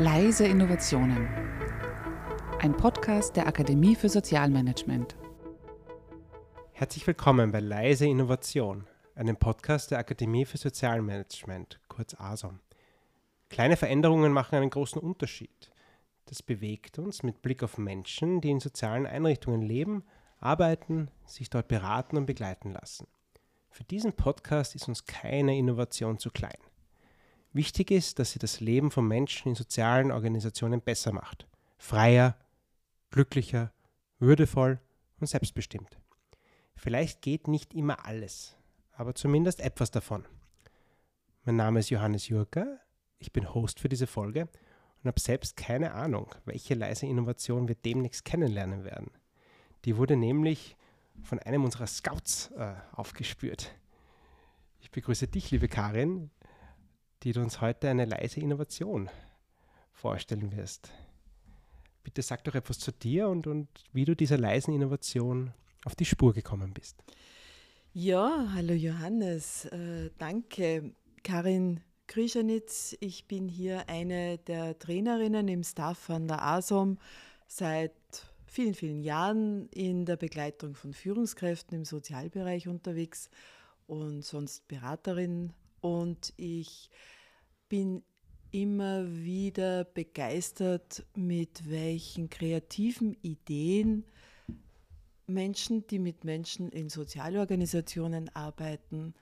Leise Innovationen. Ein Podcast der Akademie für Sozialmanagement. Herzlich willkommen bei Leise Innovation, einem Podcast der Akademie für Sozialmanagement, kurz ASOM. Kleine Veränderungen machen einen großen Unterschied. Das bewegt uns mit Blick auf Menschen, die in sozialen Einrichtungen leben, arbeiten, sich dort beraten und begleiten lassen. Für diesen Podcast ist uns keine Innovation zu klein. Wichtig ist, dass sie das Leben von Menschen in sozialen Organisationen besser macht. Freier, glücklicher, würdevoll und selbstbestimmt. Vielleicht geht nicht immer alles, aber zumindest etwas davon. Mein Name ist Johannes Jurka, ich bin Host für diese Folge und habe selbst keine Ahnung, welche leise Innovation wir demnächst kennenlernen werden. Die wurde nämlich von einem unserer Scouts äh, aufgespürt. Ich begrüße dich, liebe Karin, die du uns heute eine leise Innovation vorstellen wirst. Bitte sag doch etwas zu dir und, und wie du dieser leisen Innovation auf die Spur gekommen bist. Ja, hallo Johannes, äh, danke. Karin Krischanitz, ich bin hier eine der Trainerinnen im Staff von der ASOM seit vielen, vielen Jahren in der Begleitung von Führungskräften im Sozialbereich unterwegs und sonst Beraterin. Und ich bin immer wieder begeistert, mit welchen kreativen Ideen Menschen, die mit Menschen in Sozialorganisationen arbeiten,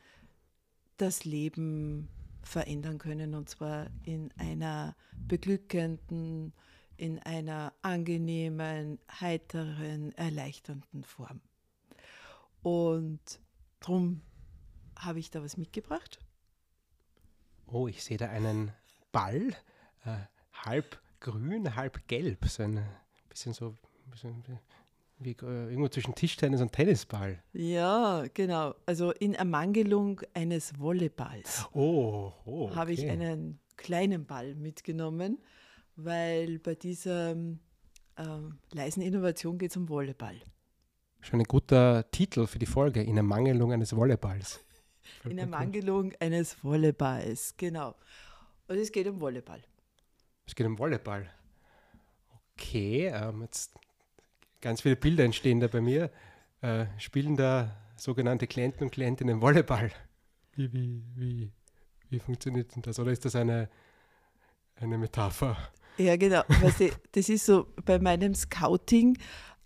das Leben verändern können und zwar in einer beglückenden, in einer angenehmen, heiteren, erleichternden Form. Und darum habe ich da was mitgebracht. Oh, ich sehe da einen Ball, äh, halb grün, halb gelb, so ein bisschen so bisschen wie, äh, irgendwo zwischen Tischtennis und Tennisball. Ja, genau. Also in Ermangelung eines Volleyballs oh, oh, okay. habe ich einen kleinen Ball mitgenommen, weil bei dieser äh, leisen Innovation geht es um Volleyball. Schon ein guter Titel für die Folge, in Ermangelung eines Volleyballs. In Ermangelung eines Volleyballs, genau. Und es geht um Volleyball. Es geht um Volleyball. Okay, ähm, jetzt ganz viele Bilder entstehen da bei mir. Äh, spielen da sogenannte Klienten und Klientinnen Volleyball? Wie, wie, wie, wie funktioniert denn das? Oder ist das eine, eine Metapher? Ja, genau. Weißt du, das ist so, bei meinem Scouting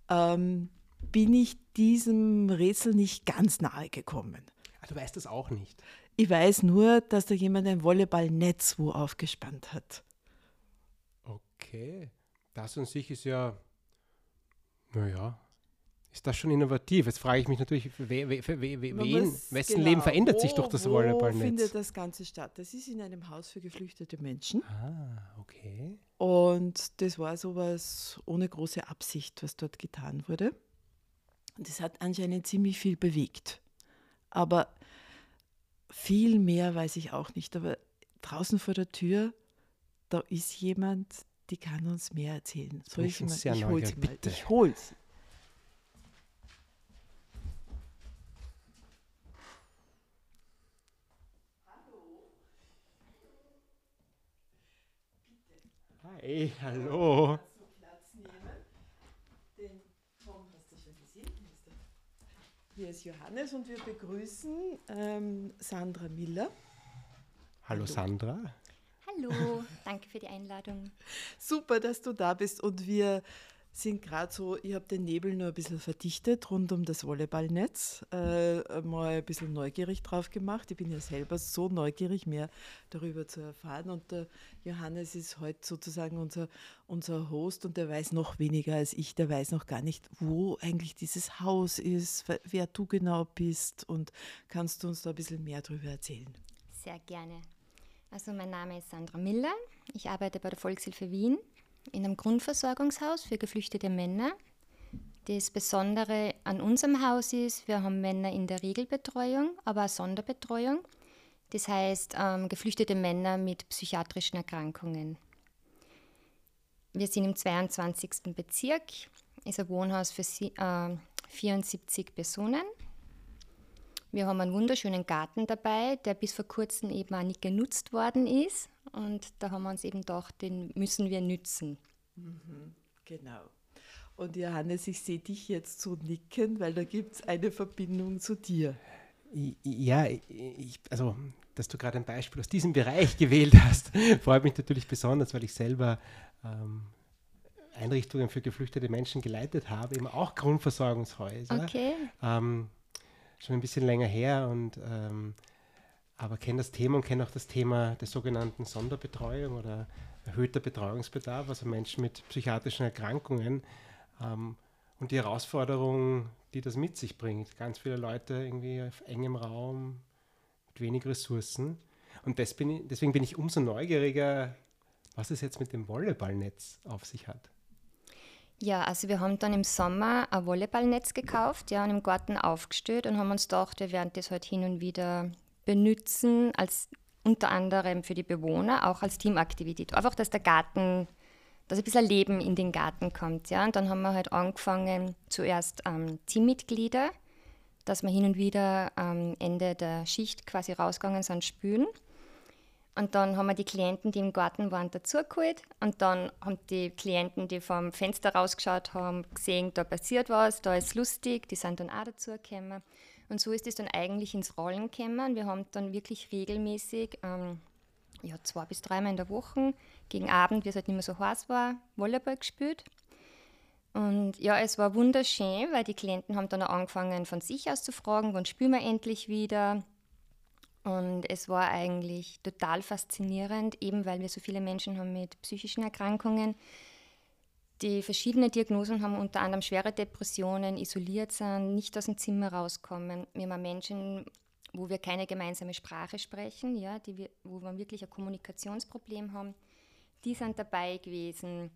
ähm, bin ich diesem Rätsel nicht ganz nahe gekommen. Ah, du weißt das auch nicht. Ich weiß nur, dass da jemand ein Volleyballnetz wo aufgespannt hat. Okay. Das an sich ist ja naja, ist das schon innovativ? Jetzt frage ich mich natürlich, we, we, we, wen, wessen genau, Leben verändert sich durch das Volleyballnetz? Wo findet das Ganze statt? Das ist in einem Haus für geflüchtete Menschen. Ah, okay. Und das war sowas ohne große Absicht, was dort getan wurde. Und das hat anscheinend ziemlich viel bewegt. Aber viel mehr weiß ich auch nicht. Aber draußen vor der Tür, da ist jemand, die kann uns mehr erzählen. Soll ich, mal, ich hole sie mal. Ich hole sie. Hi, hallo. Hier ist Johannes und wir begrüßen ähm, Sandra Miller. Hallo, hallo. Sandra. Hallo, danke für die Einladung. Super, dass du da bist und wir sind gerade so, ich habe den Nebel nur ein bisschen verdichtet rund um das Volleyballnetz, äh, mal ein bisschen neugierig drauf gemacht. Ich bin ja selber so neugierig, mehr darüber zu erfahren. Und der Johannes ist heute sozusagen unser, unser Host und der weiß noch weniger als ich. Der weiß noch gar nicht, wo eigentlich dieses Haus ist, wer du genau bist. Und kannst du uns da ein bisschen mehr darüber erzählen? Sehr gerne. Also mein Name ist Sandra Miller. Ich arbeite bei der Volkshilfe Wien in einem Grundversorgungshaus für geflüchtete Männer. Das Besondere an unserem Haus ist, wir haben Männer in der Regelbetreuung, aber auch Sonderbetreuung. Das heißt, ähm, geflüchtete Männer mit psychiatrischen Erkrankungen. Wir sind im 22. Bezirk, ist ein Wohnhaus für äh, 74 Personen. Wir haben einen wunderschönen Garten dabei, der bis vor kurzem eben auch nicht genutzt worden ist. Und da haben wir uns eben gedacht, den müssen wir nützen. Mhm, genau. Und Johannes, ich sehe dich jetzt so nicken, weil da gibt es eine Verbindung zu dir. Ja, ich, also, dass du gerade ein Beispiel aus diesem Bereich gewählt hast, freut mich natürlich besonders, weil ich selber ähm, Einrichtungen für geflüchtete Menschen geleitet habe, eben auch Grundversorgungshäuser. Okay. Ähm, schon ein bisschen länger her und ähm, aber kenne das Thema und kenne auch das Thema der sogenannten Sonderbetreuung oder erhöhter Betreuungsbedarf, also Menschen mit psychiatrischen Erkrankungen ähm, und die Herausforderung, die das mit sich bringt. Ganz viele Leute irgendwie auf engem Raum, mit wenig Ressourcen. Und bin ich, deswegen bin ich umso neugieriger, was es jetzt mit dem Volleyballnetz auf sich hat. Ja, also wir haben dann im Sommer ein Volleyballnetz gekauft ja, und im Garten aufgestellt und haben uns gedacht, wir werden das halt hin und wieder benutzen, als unter anderem für die Bewohner, auch als Teamaktivität. Einfach, dass der Garten, dass ein bisschen Leben in den Garten kommt. Ja. Und dann haben wir halt angefangen, zuerst ähm, Teammitglieder, dass wir hin und wieder am Ende der Schicht quasi rausgegangen sind, spülen. Und dann haben wir die Klienten, die im Garten waren, dazugeholt. Und dann haben die Klienten, die vom Fenster rausgeschaut haben, gesehen, da passiert was, da ist lustig, die sind dann auch dazugekommen. Und so ist es dann eigentlich ins Rollen gekommen. Wir haben dann wirklich regelmäßig, ähm, ja, zwei bis dreimal in der Woche, gegen Abend, wie es halt nicht mehr so heiß war, Volleyball gespielt. Und ja, es war wunderschön, weil die Klienten haben dann auch angefangen, von sich aus zu fragen, wann spielen wir endlich wieder. Und es war eigentlich total faszinierend, eben weil wir so viele Menschen haben mit psychischen Erkrankungen, die verschiedene Diagnosen haben, unter anderem schwere Depressionen, isoliert sind, nicht aus dem Zimmer rauskommen. Wir haben Menschen, wo wir keine gemeinsame Sprache sprechen, ja, die wir, wo wir wirklich ein Kommunikationsproblem haben. Die sind dabei gewesen.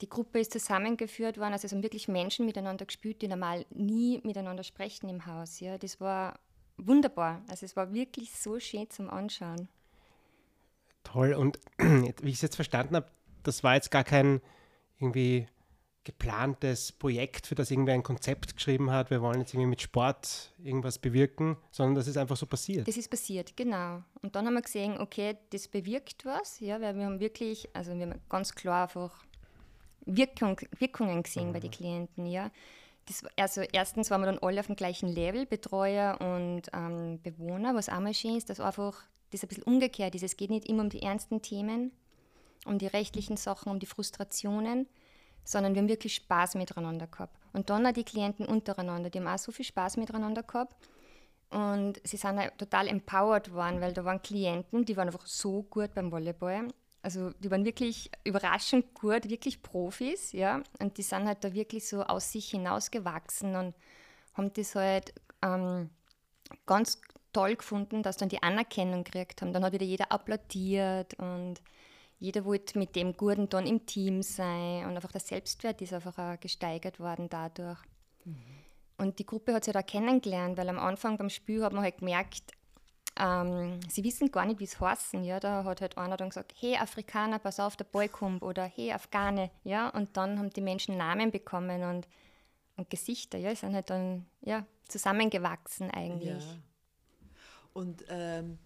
Die Gruppe ist zusammengeführt worden. Also es haben wirklich Menschen miteinander gespielt, die normal nie miteinander sprechen im Haus. Ja. Das war wunderbar. Also es war wirklich so schön zum Anschauen. Toll. Und wie ich es jetzt verstanden habe, das war jetzt gar kein irgendwie geplantes Projekt, für das irgendwer ein Konzept geschrieben hat, wir wollen jetzt irgendwie mit Sport irgendwas bewirken, sondern das ist einfach so passiert. Das ist passiert, genau. Und dann haben wir gesehen, okay, das bewirkt was, ja, weil wir haben wirklich, also wir haben ganz klar einfach Wirkung, Wirkungen gesehen mhm. bei den Klienten, ja. Das, also erstens waren wir dann alle auf dem gleichen Level, Betreuer und ähm, Bewohner, was auch mal schön ist, dass einfach das ein bisschen umgekehrt ist. Es geht nicht immer um die ernsten Themen, um die rechtlichen Sachen, um die Frustrationen, sondern wir haben wirklich Spaß miteinander gehabt. Und dann auch die Klienten untereinander, die haben auch so viel Spaß miteinander gehabt. Und sie sind halt total empowered worden, weil da waren Klienten, die waren einfach so gut beim Volleyball also die waren wirklich überraschend gut, wirklich Profis, ja. Und die sind halt da wirklich so aus sich hinausgewachsen und haben das halt ähm, ganz toll gefunden, dass dann die Anerkennung gekriegt haben. Dann hat wieder jeder applaudiert und jeder wollte mit dem Guten dann im Team sein und einfach der Selbstwert ist einfach auch gesteigert worden dadurch. Mhm. Und die Gruppe hat sich da kennengelernt, weil am Anfang beim Spiel hat man halt gemerkt, ähm, sie wissen gar nicht, wie es heißen. Ja? Da hat halt einer dann gesagt, hey Afrikaner, pass auf, der Boy kommt oder hey Afghane. Ja? Und dann haben die Menschen Namen bekommen und, und Gesichter. Ja? sind halt dann ja, zusammengewachsen eigentlich. Ja. Und ähm,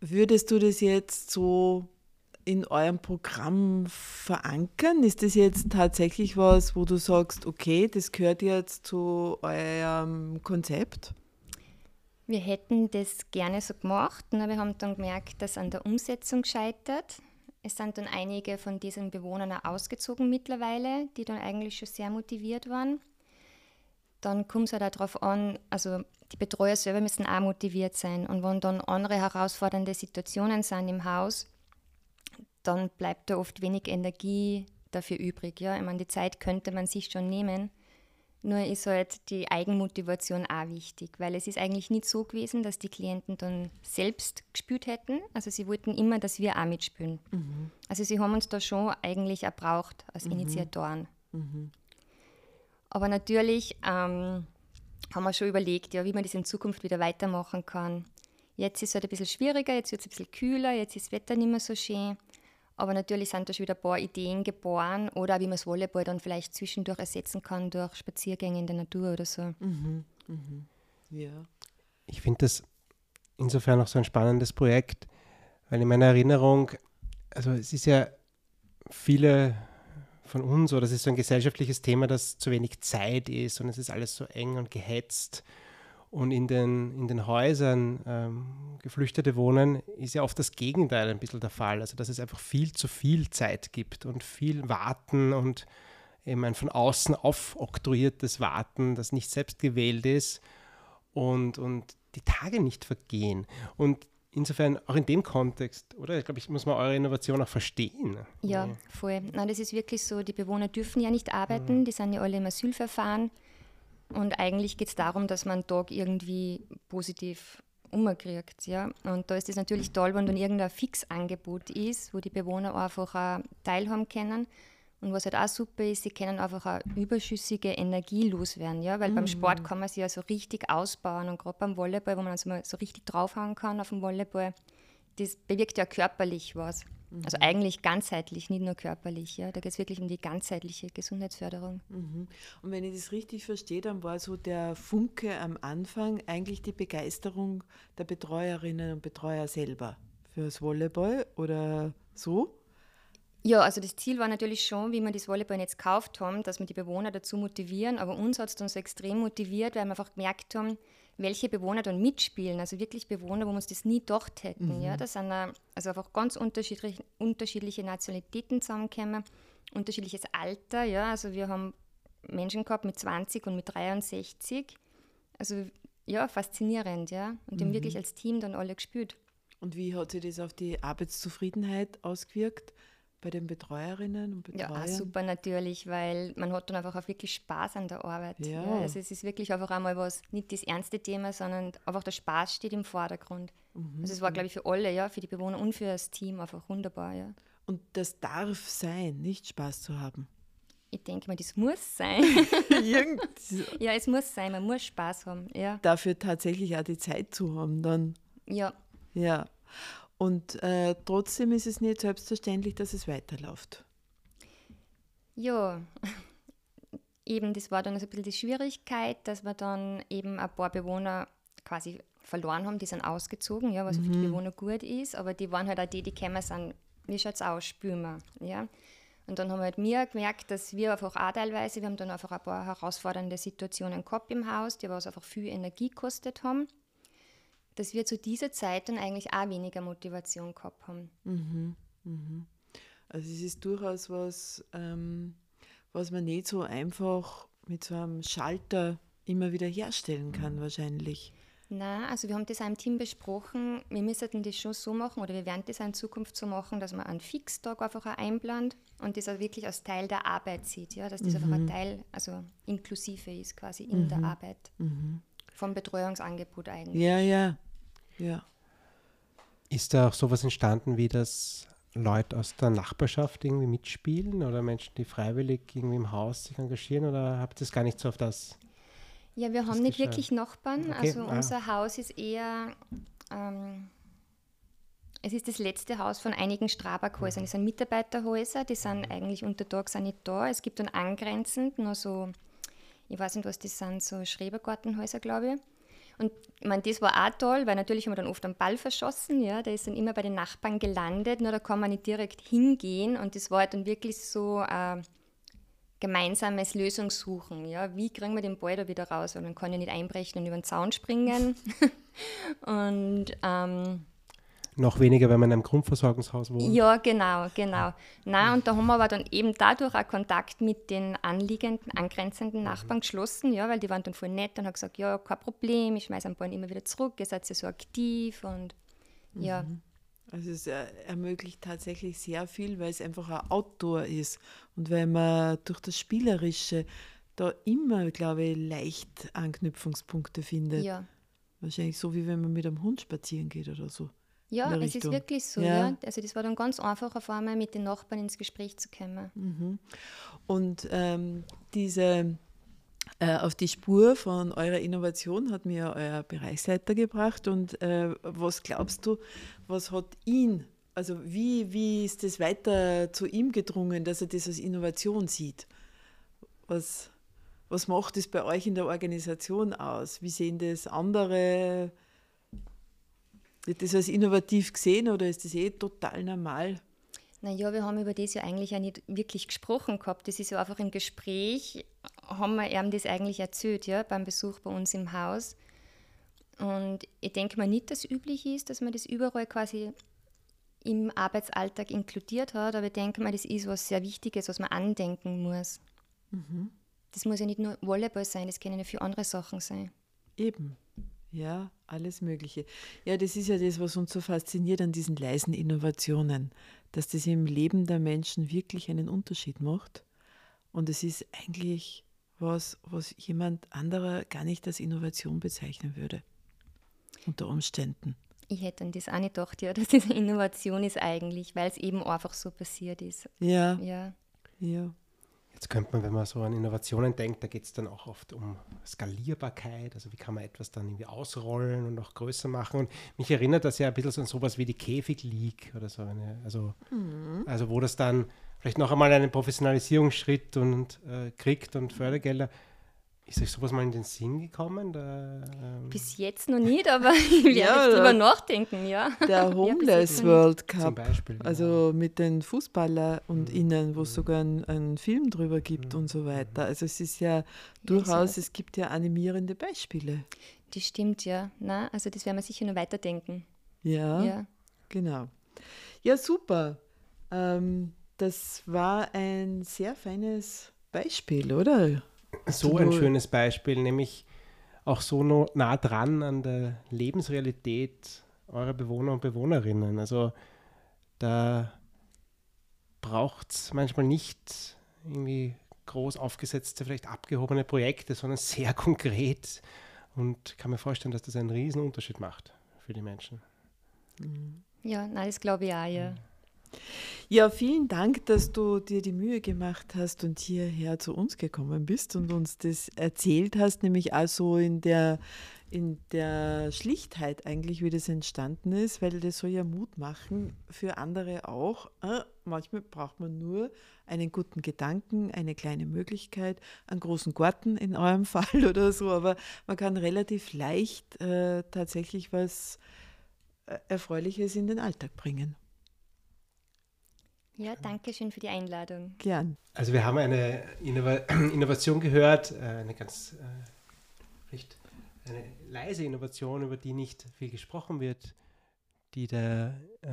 würdest du das jetzt so in eurem Programm verankern? Ist das jetzt tatsächlich was, wo du sagst, okay, das gehört jetzt zu eurem Konzept? Wir hätten das gerne so gemacht, aber wir haben dann gemerkt, dass an der Umsetzung scheitert. Es sind dann einige von diesen Bewohnern auch ausgezogen mittlerweile, die dann eigentlich schon sehr motiviert waren. Dann kommt es halt auch darauf an, also die Betreuer selber müssen auch motiviert sein. Und wenn dann andere herausfordernde Situationen sind im Haus, dann bleibt da oft wenig Energie dafür übrig. Ja? Ich meine, die Zeit könnte man sich schon nehmen. Nur ist halt die Eigenmotivation auch wichtig, weil es ist eigentlich nicht so gewesen, dass die Klienten dann selbst gespielt hätten. Also sie wollten immer, dass wir auch mitspielen. Mhm. Also sie haben uns da schon eigentlich auch braucht als mhm. Initiatoren. Mhm. Aber natürlich ähm, haben wir schon überlegt, ja, wie man das in Zukunft wieder weitermachen kann. Jetzt ist es halt ein bisschen schwieriger, jetzt wird es ein bisschen kühler, jetzt ist das Wetter nicht mehr so schön. Aber natürlich sind da schon wieder ein paar Ideen geboren oder wie man das Volleyball dann vielleicht zwischendurch ersetzen kann durch Spaziergänge in der Natur oder so. Mhm, mhm. Ja. Ich finde das insofern auch so ein spannendes Projekt, weil in meiner Erinnerung, also es ist ja viele von uns oder es ist so ein gesellschaftliches Thema, dass zu wenig Zeit ist und es ist alles so eng und gehetzt. Und in den, in den Häusern ähm, Geflüchtete wohnen, ist ja oft das Gegenteil ein bisschen der Fall. Also dass es einfach viel zu viel Zeit gibt und viel Warten und eben ein von außen aufoktroyiertes Warten, das nicht selbst gewählt ist und, und die Tage nicht vergehen. Und insofern auch in dem Kontext, oder? Ich glaube, ich muss mal eure Innovation auch verstehen. Ja, voll. Nein, das ist wirklich so, die Bewohner dürfen ja nicht arbeiten, mhm. die sind ja alle im Asylverfahren. Und eigentlich geht es darum, dass man Tag irgendwie positiv umkriegt. Ja? Und da ist es natürlich toll, wenn dann irgendein Fixangebot ist, wo die Bewohner einfach teilhaben können. Und was halt auch super ist, sie können einfach auch überschüssige Energie loswerden, ja, weil mhm. beim Sport kann man sich ja so richtig ausbauen und gerade beim Volleyball, wo man also mal so richtig draufhauen kann auf dem Volleyball, das bewirkt ja körperlich was. Also mhm. Also eigentlich ganzheitlich, nicht nur körperlich. Ja. Da geht es wirklich um die ganzheitliche Gesundheitsförderung. Mhm. Und wenn ich das richtig verstehe, dann war so der Funke am Anfang eigentlich die Begeisterung der Betreuerinnen und Betreuer selber fürs Volleyball oder so? Ja, also das Ziel war natürlich schon, wie wir das Volleyballnetz gekauft haben, dass wir die Bewohner dazu motivieren. Aber uns hat es dann so extrem motiviert, weil wir einfach gemerkt haben, welche Bewohner dann mitspielen. Also wirklich Bewohner, wo wir uns das nie gedacht hätten. Mhm. Ja, das sind also einfach ganz unterschiedlich, unterschiedliche Nationalitäten zusammengekommen, unterschiedliches Alter. Ja, also wir haben Menschen gehabt mit 20 und mit 63. Also ja, faszinierend, ja. Und die haben mhm. wirklich als Team dann alle gespielt. Und wie hat sich das auf die Arbeitszufriedenheit ausgewirkt? Bei den Betreuerinnen und Betreuern? Ja, super natürlich, weil man hat dann einfach auch wirklich Spaß an der Arbeit. Ja. ja. also es ist wirklich einfach einmal was, nicht das ernste Thema, sondern einfach der Spaß steht im Vordergrund. Mhm. Also es war, glaube ich, für alle, ja, für die Bewohner und für das Team einfach wunderbar, ja. Und das darf sein, nicht Spaß zu haben. Ich denke mal, das muss sein. ja, es muss sein, man muss Spaß haben. Ja. Dafür tatsächlich auch die Zeit zu haben, dann. Ja. Ja. Und äh, trotzdem ist es nicht selbstverständlich, dass es weiterläuft. Ja, eben das war dann so ein bisschen die Schwierigkeit, dass wir dann eben ein paar Bewohner quasi verloren haben, die sind ausgezogen, ja, was mhm. für die. Bewohner gut ist, aber die waren halt auch die, die gekommen sind, wie schaut es aus, spüren wir, ja. Und dann haben wir halt mir gemerkt, dass wir einfach auch teilweise, wir haben dann einfach ein paar herausfordernde Situationen gehabt im Haus, die aber einfach viel Energie gekostet haben dass wir zu dieser Zeit dann eigentlich auch weniger Motivation gehabt haben. Mhm, mhm. Also es ist durchaus was, ähm, was man nicht so einfach mit so einem Schalter immer wieder herstellen kann, wahrscheinlich. Na, also wir haben das auch im Team besprochen. Wir müssten das schon so machen oder wir werden das auch in Zukunft so machen, dass man einen Fixtag einfach auch einplant und das auch wirklich als Teil der Arbeit sieht, ja, dass das mhm. einfach ein Teil, also inklusive ist quasi in mhm. der Arbeit. Mhm. Vom Betreuungsangebot eigentlich. Ja, ja, ja. Ist da auch sowas entstanden, wie das Leute aus der Nachbarschaft irgendwie mitspielen oder Menschen, die freiwillig irgendwie im Haus sich engagieren oder habt ihr es gar nicht so auf das? Ja, wir haben nicht wirklich Nachbarn. Okay. Also ah. unser Haus ist eher, ähm, es ist das letzte Haus von einigen Strabag-Häusern. Es sind Mitarbeiterhäuser, die sind eigentlich unter Tag sind nicht da. Es gibt dann angrenzend nur so, ich weiß nicht, was das sind, so Schrebergartenhäuser, glaube ich. Und ich meine, das war auch toll, weil natürlich haben wir dann oft einen Ball verschossen, ja, der ist dann immer bei den Nachbarn gelandet, nur da kann man nicht direkt hingehen. Und das war halt dann wirklich so ein gemeinsames Lösungssuchen, ja, wie kriegen wir den Ball da wieder raus, weil man kann ja nicht einbrechen und über den Zaun springen. Und ähm, noch weniger, wenn man in einem Grundversorgungshaus wohnt. Ja, genau, genau. Na, und da haben wir aber dann eben dadurch auch Kontakt mit den anliegenden, angrenzenden mhm. Nachbarn geschlossen, ja, weil die waren dann voll nett und haben gesagt, ja, kein Problem, ich schmeiße einen Ball immer wieder zurück, ihr seid ja so aktiv und ja. Mhm. Also es ermöglicht tatsächlich sehr viel, weil es einfach ein Outdoor ist und weil man durch das Spielerische da immer, glaube ich, leicht Anknüpfungspunkte findet. Ja. Wahrscheinlich so, wie wenn man mit einem Hund spazieren geht oder so. Ja, es ist wirklich so. Ja. ja. Also das war dann ganz einfach, auf einmal mit den Nachbarn ins Gespräch zu kommen. Mhm. Und ähm, diese äh, auf die Spur von eurer Innovation hat mir euer Bereichsleiter gebracht. Und äh, was glaubst du, was hat ihn, also wie, wie ist das weiter zu ihm gedrungen, dass er das als Innovation sieht? Was, Was macht es bei euch in der Organisation aus? Wie sehen das andere? Wird das als innovativ gesehen oder ist das eh total normal? Naja, wir haben über das ja eigentlich ja nicht wirklich gesprochen gehabt. Das ist ja einfach im Gespräch, haben wir ihm das eigentlich erzählt, ja, beim Besuch bei uns im Haus. Und ich denke mal nicht, dass es üblich ist, dass man das überall quasi im Arbeitsalltag inkludiert hat, aber ich denke mal, das ist was sehr Wichtiges, was man andenken muss. Mhm. Das muss ja nicht nur Volleyball sein, das können ja viele andere Sachen sein. Eben, ja, alles Mögliche. Ja, das ist ja das, was uns so fasziniert an diesen leisen Innovationen, dass das im Leben der Menschen wirklich einen Unterschied macht. Und es ist eigentlich was, was jemand anderer gar nicht als Innovation bezeichnen würde, unter Umständen. Ich hätte an das auch nicht gedacht, ja, dass das eine Innovation ist eigentlich, weil es eben einfach so passiert ist. Ja. Ja. ja. Jetzt könnte man, wenn man so an Innovationen denkt, da geht es dann auch oft um Skalierbarkeit, also wie kann man etwas dann irgendwie ausrollen und auch größer machen. Und mich erinnert das ja ein bisschen so an sowas wie die Käfig-League oder so. Eine, also, mhm. also wo das dann vielleicht noch einmal einen Professionalisierungsschritt und äh, kriegt und Fördergelder. Ist euch sowas mal in den Sinn gekommen? Da, ähm Bis jetzt noch nicht, aber ich werde ja, drüber nachdenken, ja. Der Homeless ja, World Cup, Zum Beispiel, also ja. mit den Fußballer und mhm. Innen, wo es mhm. sogar einen Film drüber gibt mhm. und so weiter. Also es ist ja durchaus, es gibt ja animierende Beispiele. Das stimmt, ja. Na, also das werden wir sicher noch weiterdenken. Ja, ja. genau. Ja, super. Ähm, das war ein sehr feines Beispiel, oder? So ein schönes Beispiel, nämlich auch so nah dran an der Lebensrealität eurer Bewohner und Bewohnerinnen. Also da braucht es manchmal nicht irgendwie groß aufgesetzte, vielleicht abgehobene Projekte, sondern sehr konkret. Und kann mir vorstellen, dass das einen riesen Unterschied macht für die Menschen. Ja, nein, das glaube ich auch, ja. Mhm. Ja, vielen Dank, dass du dir die Mühe gemacht hast und hierher zu uns gekommen bist und uns das erzählt hast, nämlich also in der, in der Schlichtheit eigentlich, wie das entstanden ist, weil das soll ja Mut machen für andere auch. Äh, manchmal braucht man nur einen guten Gedanken, eine kleine Möglichkeit, einen großen Garten in eurem Fall oder so, aber man kann relativ leicht äh, tatsächlich was äh, Erfreuliches in den Alltag bringen. Ja, danke schön für die Einladung. Gern. Also wir haben eine Innova Innovation gehört, äh, eine ganz äh, recht eine leise Innovation, über die nicht viel gesprochen wird, die der, äh,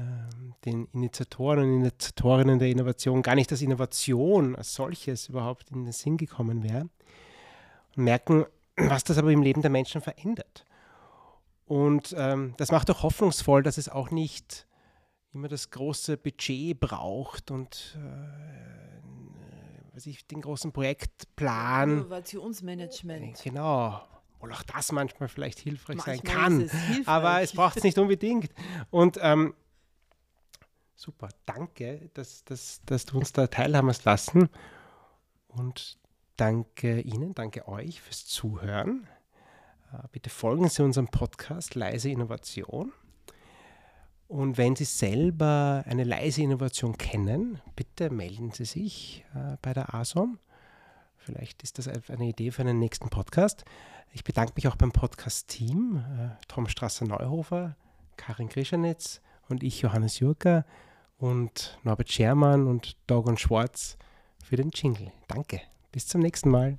den Initiatoren und Initiatorinnen der Innovation gar nicht als Innovation als solches überhaupt in den Sinn gekommen wäre. Und merken, was das aber im Leben der Menschen verändert. Und ähm, das macht auch hoffnungsvoll, dass es auch nicht immer das große Budget braucht und äh, was ich, den großen Projektplan. Innovationsmanagement. Äh, genau. Wohl auch das manchmal vielleicht hilfreich manchmal sein kann. Es hilfreich. Aber es braucht es nicht unbedingt. Und ähm, super, danke, dass, dass, dass du uns da teilhaben hast lassen. Und danke Ihnen, danke euch fürs Zuhören. Äh, bitte folgen Sie unserem Podcast Leise Innovation. Und wenn Sie selber eine leise Innovation kennen, bitte melden Sie sich äh, bei der ASOM. Vielleicht ist das eine Idee für einen nächsten Podcast. Ich bedanke mich auch beim Podcast-Team, äh, Tom Strasser-Neuhofer, Karin Grischanitz und ich, Johannes Jurka und Norbert Schermann und Dogon Schwarz für den Jingle. Danke. Bis zum nächsten Mal.